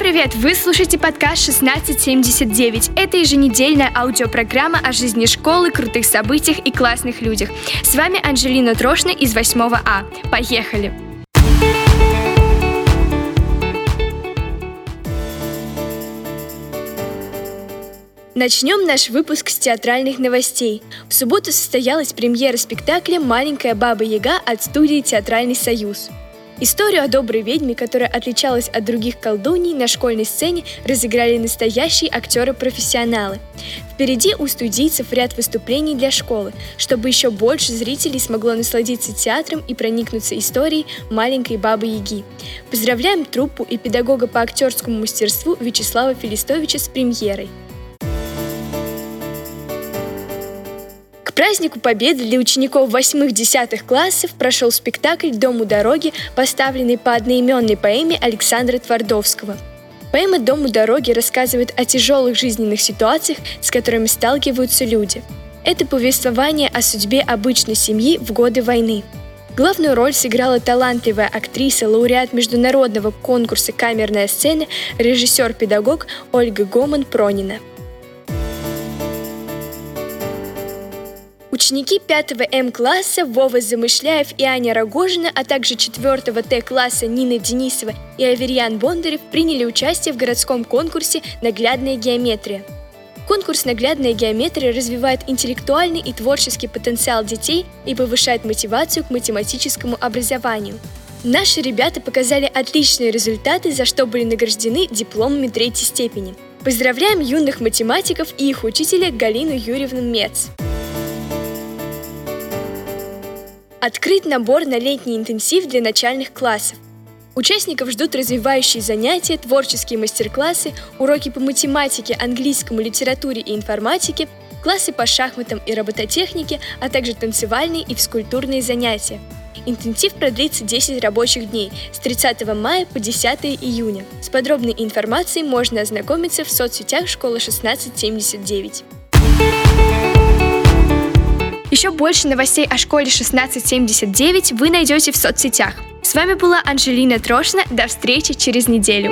привет! Вы слушаете подкаст 1679. Это еженедельная аудиопрограмма о жизни школы, крутых событиях и классных людях. С вами Анжелина Трошна из 8 А. Поехали! Начнем наш выпуск с театральных новостей. В субботу состоялась премьера спектакля «Маленькая баба Яга» от студии «Театральный союз». Историю о доброй ведьме, которая отличалась от других колдуний, на школьной сцене разыграли настоящие актеры-профессионалы. Впереди у студийцев ряд выступлений для школы, чтобы еще больше зрителей смогло насладиться театром и проникнуться историей маленькой бабы Яги. Поздравляем труппу и педагога по актерскому мастерству Вячеслава Филистовича с премьерой. Празднику Победы для учеников 8-10 классов прошел спектакль «Дом у дороги», поставленный по одноименной поэме Александра Твардовского. Поэма «Дом у дороги» рассказывает о тяжелых жизненных ситуациях, с которыми сталкиваются люди. Это повествование о судьбе обычной семьи в годы войны. Главную роль сыграла талантливая актриса, лауреат международного конкурса «Камерная сцена», режиссер-педагог Ольга Гоман-Пронина. Ученики 5 М-класса Вова Замышляев и Аня Рогожина, а также 4 Т-класса Нина Денисова и Аверьян Бондарев приняли участие в городском конкурсе «Наглядная геометрия». Конкурс «Наглядная геометрия» развивает интеллектуальный и творческий потенциал детей и повышает мотивацию к математическому образованию. Наши ребята показали отличные результаты, за что были награждены дипломами третьей степени. Поздравляем юных математиков и их учителя Галину Юрьевну Мец. Открыт набор на летний интенсив для начальных классов. Участников ждут развивающие занятия, творческие мастер-классы, уроки по математике, английскому, литературе и информатике, классы по шахматам и робототехнике, а также танцевальные и физкультурные занятия. Интенсив продлится 10 рабочих дней с 30 мая по 10 июня. С подробной информацией можно ознакомиться в соцсетях школы 1679. Еще больше новостей о школе 1679 вы найдете в соцсетях. С вами была Анжелина Трошна. До встречи через неделю.